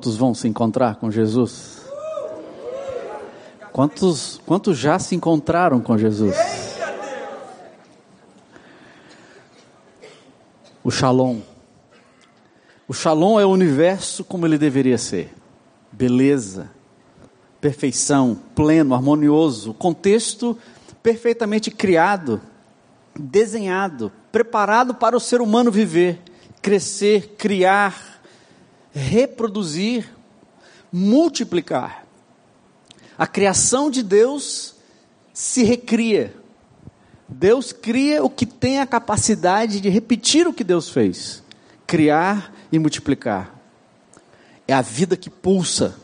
Quantos vão se encontrar com Jesus? Quantos, quantos já se encontraram com Jesus? O Shalom. O Shalom é o universo como ele deveria ser: beleza, perfeição, pleno, harmonioso, contexto perfeitamente criado, desenhado, preparado para o ser humano viver, crescer, criar, reproduzir, multiplicar. A criação de Deus se recria. Deus cria o que tem a capacidade de repetir o que Deus fez, criar e multiplicar. É a vida que pulsa,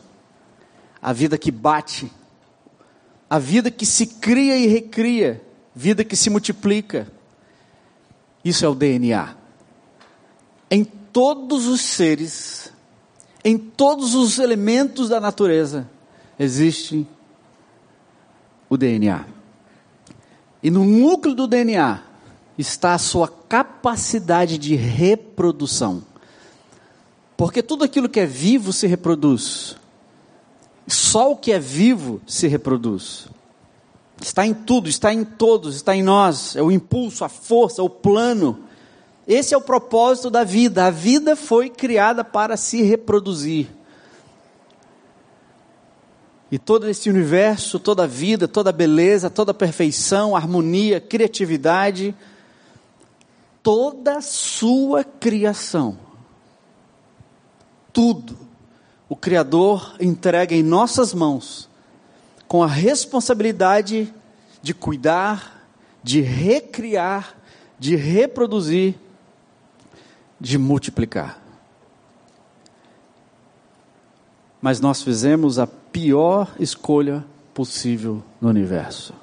a vida que bate, a vida que se cria e recria, vida que se multiplica. Isso é o DNA. Em todos os seres, em todos os elementos da natureza, existe o DNA. E no núcleo do DNA está a sua capacidade de reprodução. Porque tudo aquilo que é vivo se reproduz. Só o que é vivo se reproduz. Está em tudo, está em todos, está em nós. É o impulso, a força, o plano. Esse é o propósito da vida. A vida foi criada para se reproduzir. E todo esse universo, toda a vida, toda a beleza, toda a perfeição, harmonia, criatividade, toda a sua criação, tudo o Criador entrega em nossas mãos, com a responsabilidade de cuidar, de recriar, de reproduzir, de multiplicar. Mas nós fizemos a pior escolha possível no universo.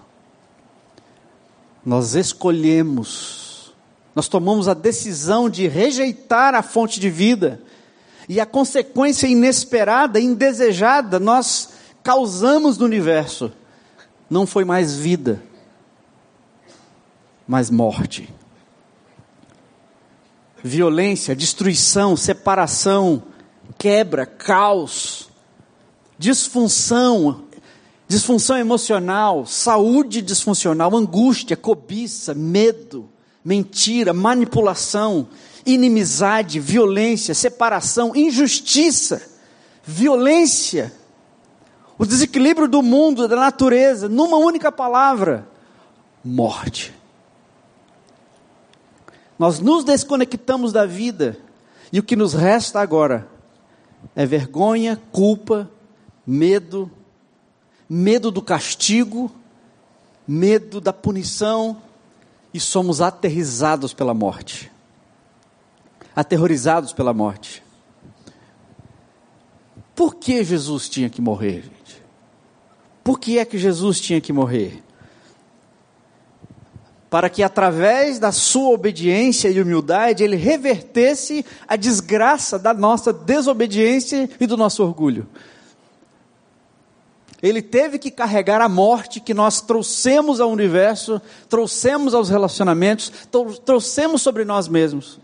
Nós escolhemos, nós tomamos a decisão de rejeitar a fonte de vida e a consequência inesperada, indesejada, nós causamos no universo. Não foi mais vida, mas morte. Violência, destruição, separação, quebra, caos, disfunção, disfunção emocional, saúde disfuncional, angústia, cobiça, medo, mentira, manipulação, inimizade, violência, separação, injustiça, violência, o desequilíbrio do mundo, da natureza, numa única palavra: morte. Nós nos desconectamos da vida e o que nos resta agora é vergonha, culpa, medo, medo do castigo, medo da punição e somos aterrizados pela morte aterrorizados pela morte. Por que Jesus tinha que morrer, gente? Por que é que Jesus tinha que morrer? Para que através da sua obediência e humildade ele revertesse a desgraça da nossa desobediência e do nosso orgulho. Ele teve que carregar a morte que nós trouxemos ao universo, trouxemos aos relacionamentos, trouxemos sobre nós mesmos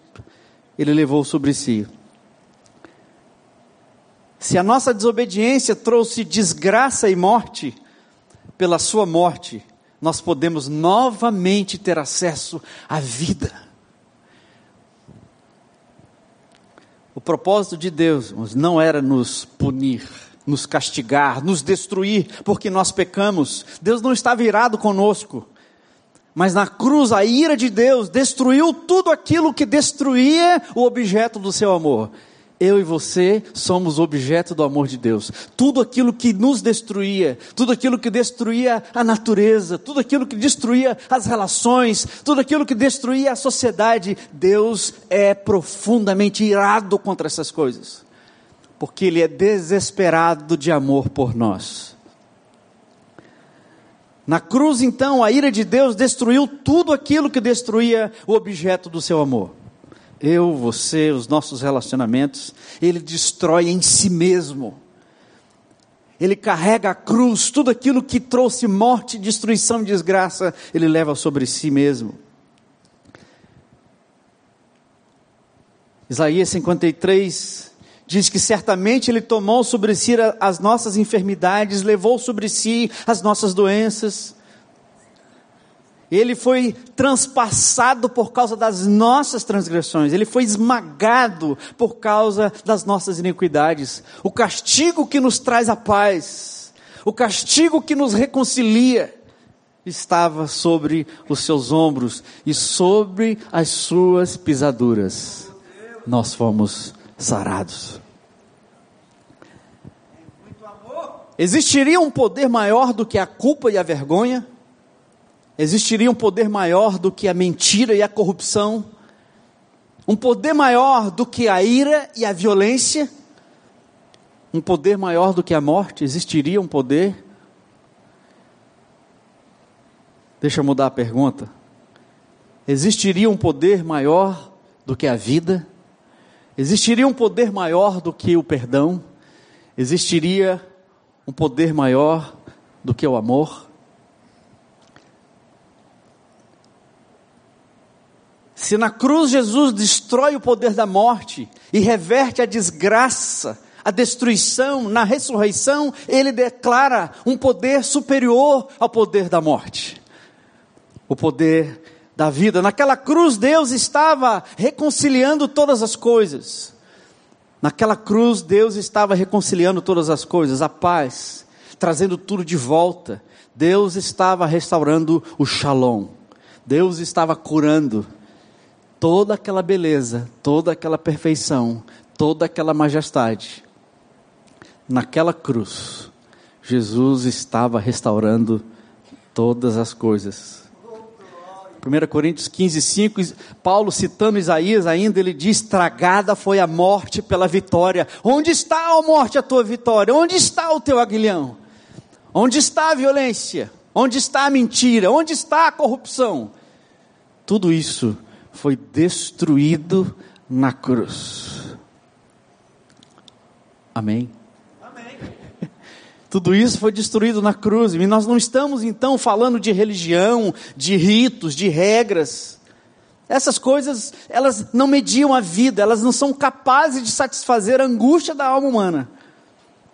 ele levou sobre si. Se a nossa desobediência trouxe desgraça e morte, pela sua morte, nós podemos novamente ter acesso à vida. O propósito de Deus não era nos punir, nos castigar, nos destruir, porque nós pecamos. Deus não estava irado conosco. Mas na cruz, a ira de Deus destruiu tudo aquilo que destruía o objeto do seu amor. Eu e você somos objeto do amor de Deus. Tudo aquilo que nos destruía, tudo aquilo que destruía a natureza, tudo aquilo que destruía as relações, tudo aquilo que destruía a sociedade, Deus é profundamente irado contra essas coisas. Porque Ele é desesperado de amor por nós. Na cruz, então, a ira de Deus destruiu tudo aquilo que destruía o objeto do seu amor. Eu, você, os nossos relacionamentos, ele destrói em si mesmo. Ele carrega a cruz, tudo aquilo que trouxe morte, destruição e desgraça, ele leva sobre si mesmo. Isaías 53 diz que certamente Ele tomou sobre si as nossas enfermidades, levou sobre si as nossas doenças. Ele foi transpassado por causa das nossas transgressões, ele foi esmagado por causa das nossas iniquidades. O castigo que nos traz a paz, o castigo que nos reconcilia, estava sobre os seus ombros e sobre as suas pisaduras. Nós fomos sarados. Existiria um poder maior do que a culpa e a vergonha? Existiria um poder maior do que a mentira e a corrupção? Um poder maior do que a ira e a violência? Um poder maior do que a morte? Existiria um poder? Deixa eu mudar a pergunta. Existiria um poder maior do que a vida? Existiria um poder maior do que o perdão? Existiria um poder maior do que o amor? Se na cruz Jesus destrói o poder da morte e reverte a desgraça, a destruição, na ressurreição, ele declara um poder superior ao poder da morte. O poder da vida. Naquela cruz, Deus estava reconciliando todas as coisas. Naquela cruz, Deus estava reconciliando todas as coisas, a paz, trazendo tudo de volta. Deus estava restaurando o shalom. Deus estava curando toda aquela beleza, toda aquela perfeição, toda aquela majestade. Naquela cruz, Jesus estava restaurando todas as coisas. 1 Coríntios 15, 5, Paulo citando Isaías ainda, ele diz: Tragada foi a morte pela vitória. Onde está, a morte, a tua vitória? Onde está o teu aguilhão? Onde está a violência? Onde está a mentira? Onde está a corrupção? Tudo isso foi destruído na cruz. Amém? Amém. Tudo isso foi destruído na cruz. E nós não estamos então falando de religião, de ritos, de regras. Essas coisas, elas não mediam a vida, elas não são capazes de satisfazer a angústia da alma humana.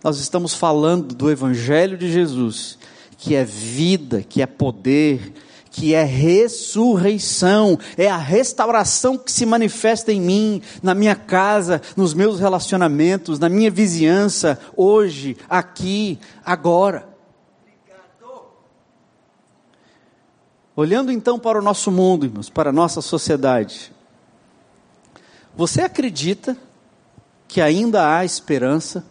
Nós estamos falando do Evangelho de Jesus, que é vida, que é poder, que é ressurreição, é a restauração que se manifesta em mim, na minha casa, nos meus relacionamentos, na minha vizinhança, hoje, aqui, agora. Olhando então para o nosso mundo, irmãos, para a nossa sociedade, você acredita que ainda há esperança?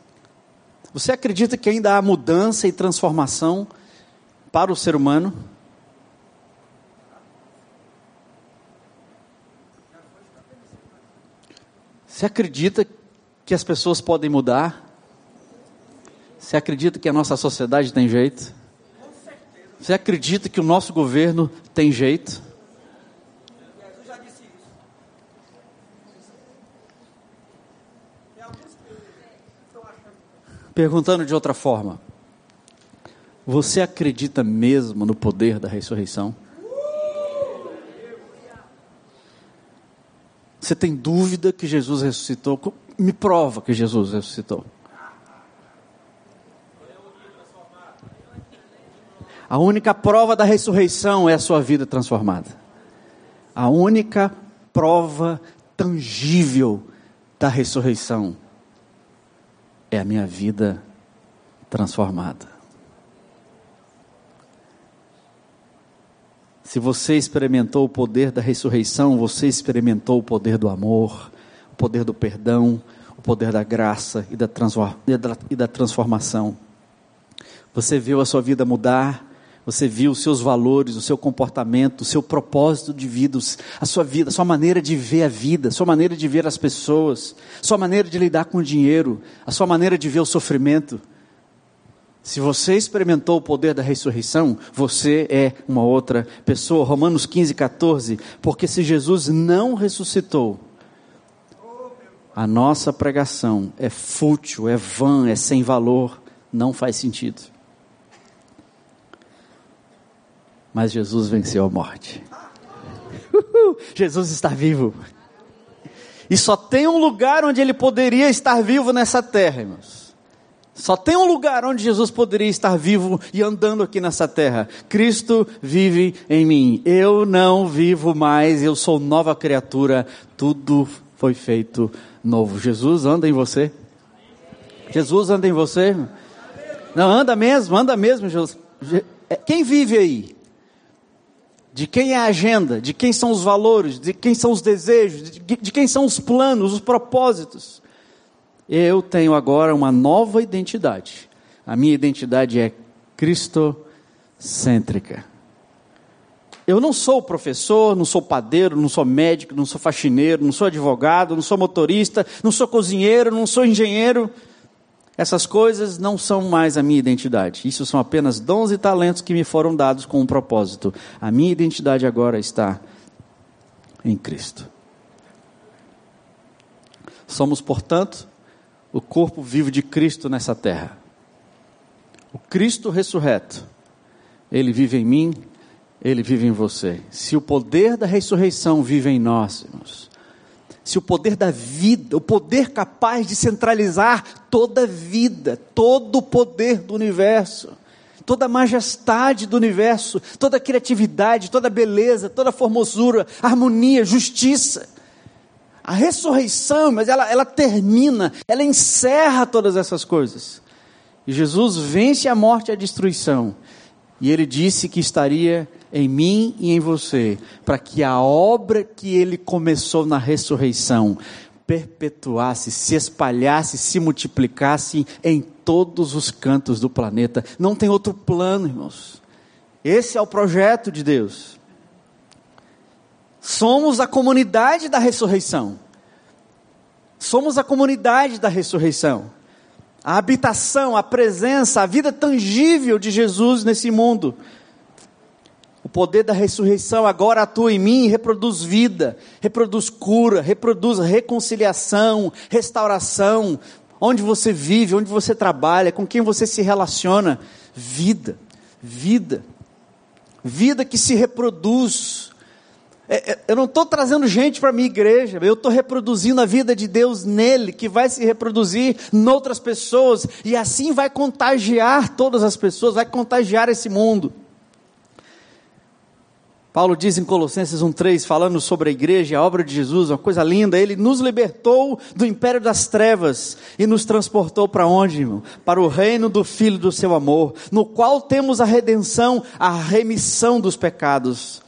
Você acredita que ainda há mudança e transformação para o ser humano? Você acredita que as pessoas podem mudar? Você acredita que a nossa sociedade tem jeito? Você acredita que o nosso governo tem jeito? Perguntando de outra forma, você acredita mesmo no poder da ressurreição? Você tem dúvida que Jesus ressuscitou? Me prova que Jesus ressuscitou. A única prova da ressurreição é a sua vida transformada. A única prova tangível da ressurreição é a minha vida transformada. Se você experimentou o poder da ressurreição, você experimentou o poder do amor, o poder do perdão, o poder da graça e da, e da transformação. Você viu a sua vida mudar, você viu os seus valores, o seu comportamento, o seu propósito de vida, a sua vida, a sua maneira de ver a vida, a sua maneira de ver as pessoas, a sua maneira de lidar com o dinheiro, a sua maneira de ver o sofrimento. Se você experimentou o poder da ressurreição, você é uma outra pessoa. Romanos 15, 14. Porque se Jesus não ressuscitou, a nossa pregação é fútil, é vã, é sem valor, não faz sentido. Mas Jesus venceu a morte. Jesus está vivo. E só tem um lugar onde ele poderia estar vivo nessa terra, irmãos. Só tem um lugar onde Jesus poderia estar vivo e andando aqui nessa terra. Cristo vive em mim. Eu não vivo mais, eu sou nova criatura. Tudo foi feito novo. Jesus anda em você. Jesus anda em você. Não, anda mesmo, anda mesmo, Jesus. É, quem vive aí? De quem é a agenda? De quem são os valores? De quem são os desejos? De, de quem são os planos, os propósitos? Eu tenho agora uma nova identidade. A minha identidade é cristocêntrica. Eu não sou professor, não sou padeiro, não sou médico, não sou faxineiro, não sou advogado, não sou motorista, não sou cozinheiro, não sou engenheiro. Essas coisas não são mais a minha identidade. Isso são apenas dons e talentos que me foram dados com um propósito. A minha identidade agora está em Cristo. Somos, portanto, o corpo vivo de Cristo nessa terra. O Cristo ressurreto, ele vive em mim, ele vive em você. Se o poder da ressurreição vive em nós, irmãos, se o poder da vida, o poder capaz de centralizar toda a vida, todo o poder do universo, toda a majestade do universo, toda a criatividade, toda a beleza, toda a formosura, harmonia, justiça. A ressurreição, mas ela, ela termina, ela encerra todas essas coisas. E Jesus vence a morte e a destruição. E ele disse que estaria em mim e em você, para que a obra que ele começou na ressurreição perpetuasse, se espalhasse, se multiplicasse em todos os cantos do planeta. Não tem outro plano, irmãos. Esse é o projeto de Deus. Somos a comunidade da ressurreição. Somos a comunidade da ressurreição. A habitação, a presença, a vida tangível de Jesus nesse mundo. O poder da ressurreição agora atua em mim e reproduz vida, reproduz cura, reproduz reconciliação, restauração. Onde você vive, onde você trabalha, com quem você se relaciona. Vida, vida. Vida que se reproduz. É, é, eu não estou trazendo gente para a minha igreja, eu estou reproduzindo a vida de Deus nele, que vai se reproduzir noutras pessoas, e assim vai contagiar todas as pessoas, vai contagiar esse mundo. Paulo diz em Colossenses 1,3, falando sobre a igreja a obra de Jesus, uma coisa linda, ele nos libertou do império das trevas e nos transportou para onde, irmão? Para o reino do Filho do seu amor, no qual temos a redenção, a remissão dos pecados.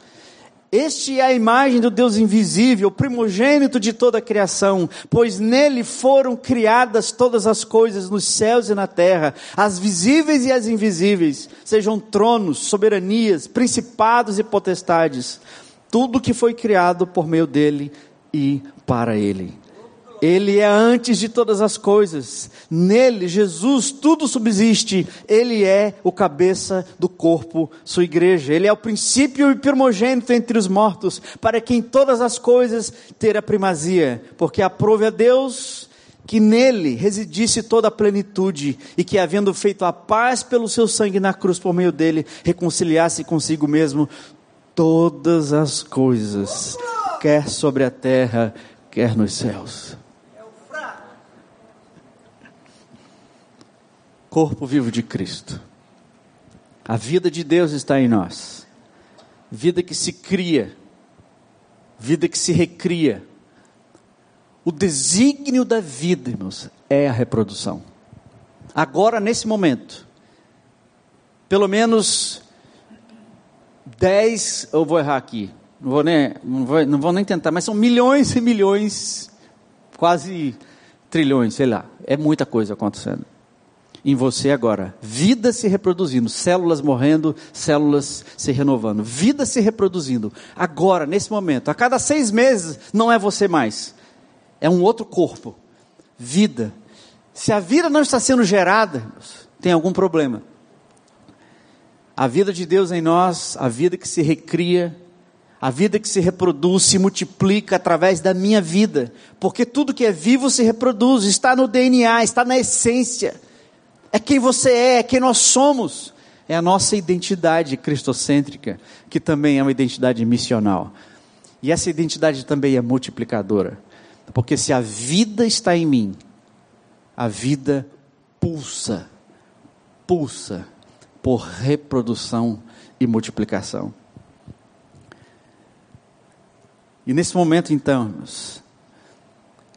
Este é a imagem do Deus invisível, primogênito de toda a criação, pois nele foram criadas todas as coisas nos céus e na terra, as visíveis e as invisíveis, sejam tronos, soberanias, principados e potestades. Tudo que foi criado por meio dele e para ele. Ele é antes de todas as coisas. Nele, Jesus, tudo subsiste. Ele é o cabeça do corpo, sua igreja. Ele é o princípio e primogênito entre os mortos, para que em todas as coisas ter a primazia. Porque aprove a Deus que nele residisse toda a plenitude e que, havendo feito a paz pelo seu sangue na cruz por meio dele, reconciliasse consigo mesmo todas as coisas, quer sobre a terra, quer nos céus. Corpo vivo de Cristo. A vida de Deus está em nós. Vida que se cria, vida que se recria. O desígnio da vida, irmãos, é a reprodução. Agora, nesse momento, pelo menos dez, eu vou errar aqui, não vou, nem, não, vou, não vou nem tentar, mas são milhões e milhões, quase trilhões, sei lá, é muita coisa acontecendo em você agora. Vida se reproduzindo, células morrendo, células se renovando. Vida se reproduzindo. Agora, nesse momento. A cada seis meses, não é você mais. É um outro corpo. Vida. Se a vida não está sendo gerada, tem algum problema. A vida de Deus em nós, a vida que se recria, a vida que se reproduz, se multiplica através da minha vida, porque tudo que é vivo se reproduz, está no DNA, está na essência é quem você é, é quem nós somos. É a nossa identidade cristocêntrica, que também é uma identidade missional. E essa identidade também é multiplicadora. Porque se a vida está em mim, a vida pulsa, pulsa por reprodução e multiplicação. E nesse momento, então,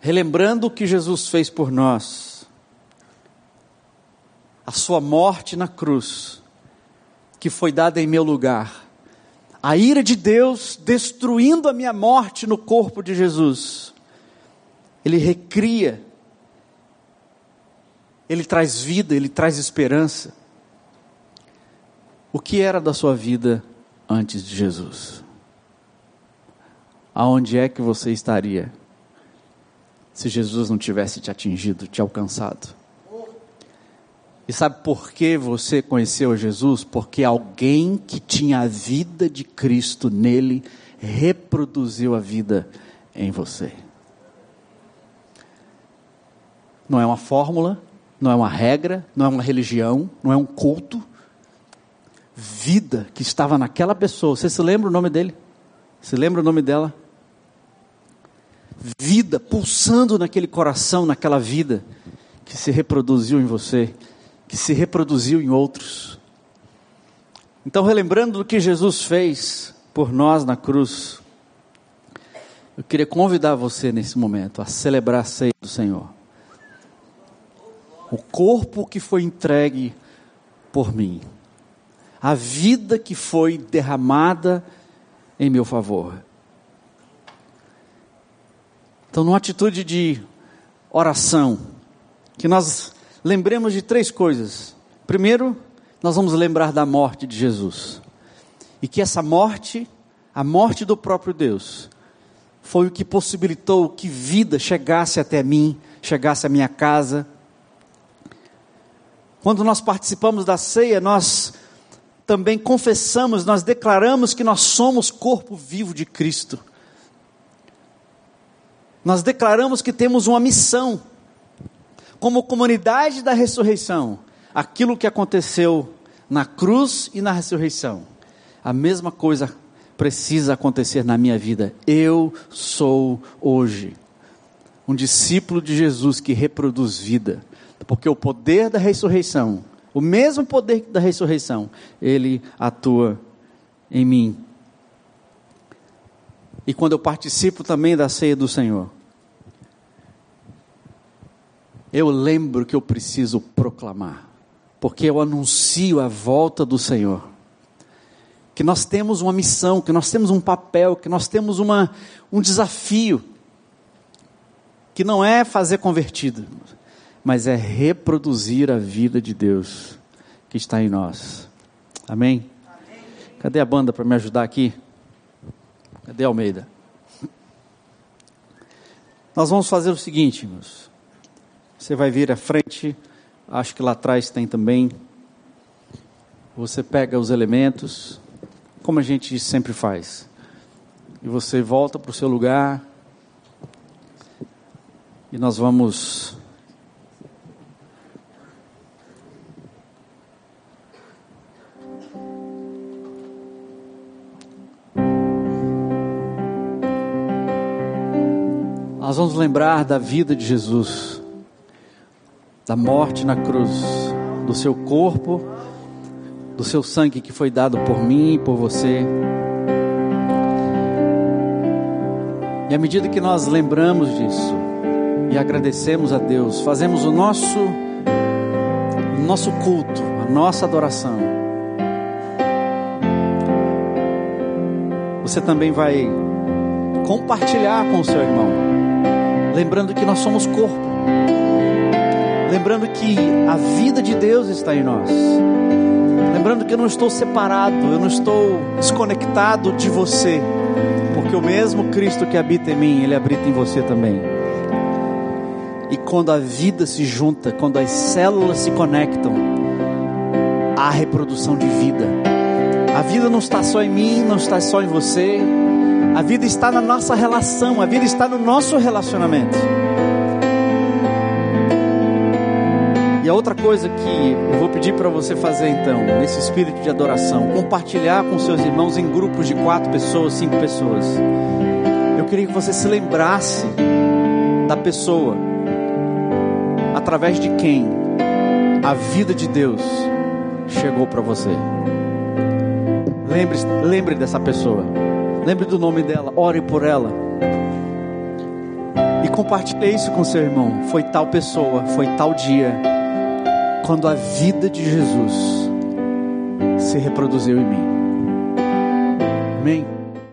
relembrando o que Jesus fez por nós, a sua morte na cruz, que foi dada em meu lugar, a ira de Deus destruindo a minha morte no corpo de Jesus, Ele recria, Ele traz vida, Ele traz esperança. O que era da sua vida antes de Jesus? Aonde é que você estaria se Jesus não tivesse te atingido, te alcançado? E sabe por que você conheceu Jesus? Porque alguém que tinha a vida de Cristo nele reproduziu a vida em você. Não é uma fórmula, não é uma regra, não é uma religião, não é um culto. Vida que estava naquela pessoa. Você se lembra o nome dele? Se lembra o nome dela? Vida pulsando naquele coração, naquela vida que se reproduziu em você que se reproduziu em outros. Então, relembrando do que Jesus fez por nós na cruz, eu queria convidar você nesse momento a celebrar a ceia do Senhor. O corpo que foi entregue por mim, a vida que foi derramada em meu favor. Então, numa atitude de oração, que nós lembremos de três coisas. Primeiro, nós vamos lembrar da morte de Jesus. E que essa morte, a morte do próprio Deus, foi o que possibilitou que vida chegasse até mim, chegasse à minha casa. Quando nós participamos da ceia, nós também confessamos, nós declaramos que nós somos corpo vivo de Cristo. Nós declaramos que temos uma missão como comunidade da ressurreição, aquilo que aconteceu na cruz e na ressurreição, a mesma coisa precisa acontecer na minha vida. Eu sou hoje um discípulo de Jesus que reproduz vida, porque o poder da ressurreição, o mesmo poder da ressurreição, ele atua em mim. E quando eu participo também da ceia do Senhor, eu lembro que eu preciso proclamar, porque eu anuncio a volta do Senhor. Que nós temos uma missão, que nós temos um papel, que nós temos uma, um desafio, que não é fazer convertido, mas é reproduzir a vida de Deus que está em nós. Amém? Amém. Cadê a banda para me ajudar aqui? Cadê Almeida? Nós vamos fazer o seguinte, meus. Você vai vir à frente, acho que lá atrás tem também. Você pega os elementos, como a gente sempre faz, e você volta para o seu lugar, e nós vamos. Nós vamos lembrar da vida de Jesus da morte na cruz, do seu corpo, do seu sangue que foi dado por mim e por você. E à medida que nós lembramos disso e agradecemos a Deus, fazemos o nosso o nosso culto, a nossa adoração. Você também vai compartilhar com o seu irmão, lembrando que nós somos corpo lembrando que a vida de Deus está em nós. Lembrando que eu não estou separado, eu não estou desconectado de você, porque o mesmo Cristo que habita em mim, ele habita em você também. E quando a vida se junta, quando as células se conectam, há reprodução de vida. A vida não está só em mim, não está só em você. A vida está na nossa relação, a vida está no nosso relacionamento. A outra coisa que eu vou pedir para você fazer então, nesse espírito de adoração, compartilhar com seus irmãos em grupos de quatro pessoas, cinco pessoas. Eu queria que você se lembrasse da pessoa através de quem a vida de Deus chegou para você. Lembre, lembre dessa pessoa. Lembre do nome dela. Ore por ela. E compartilhe isso com seu irmão. Foi tal pessoa, foi tal dia, quando a vida de Jesus se reproduziu em mim. Amém.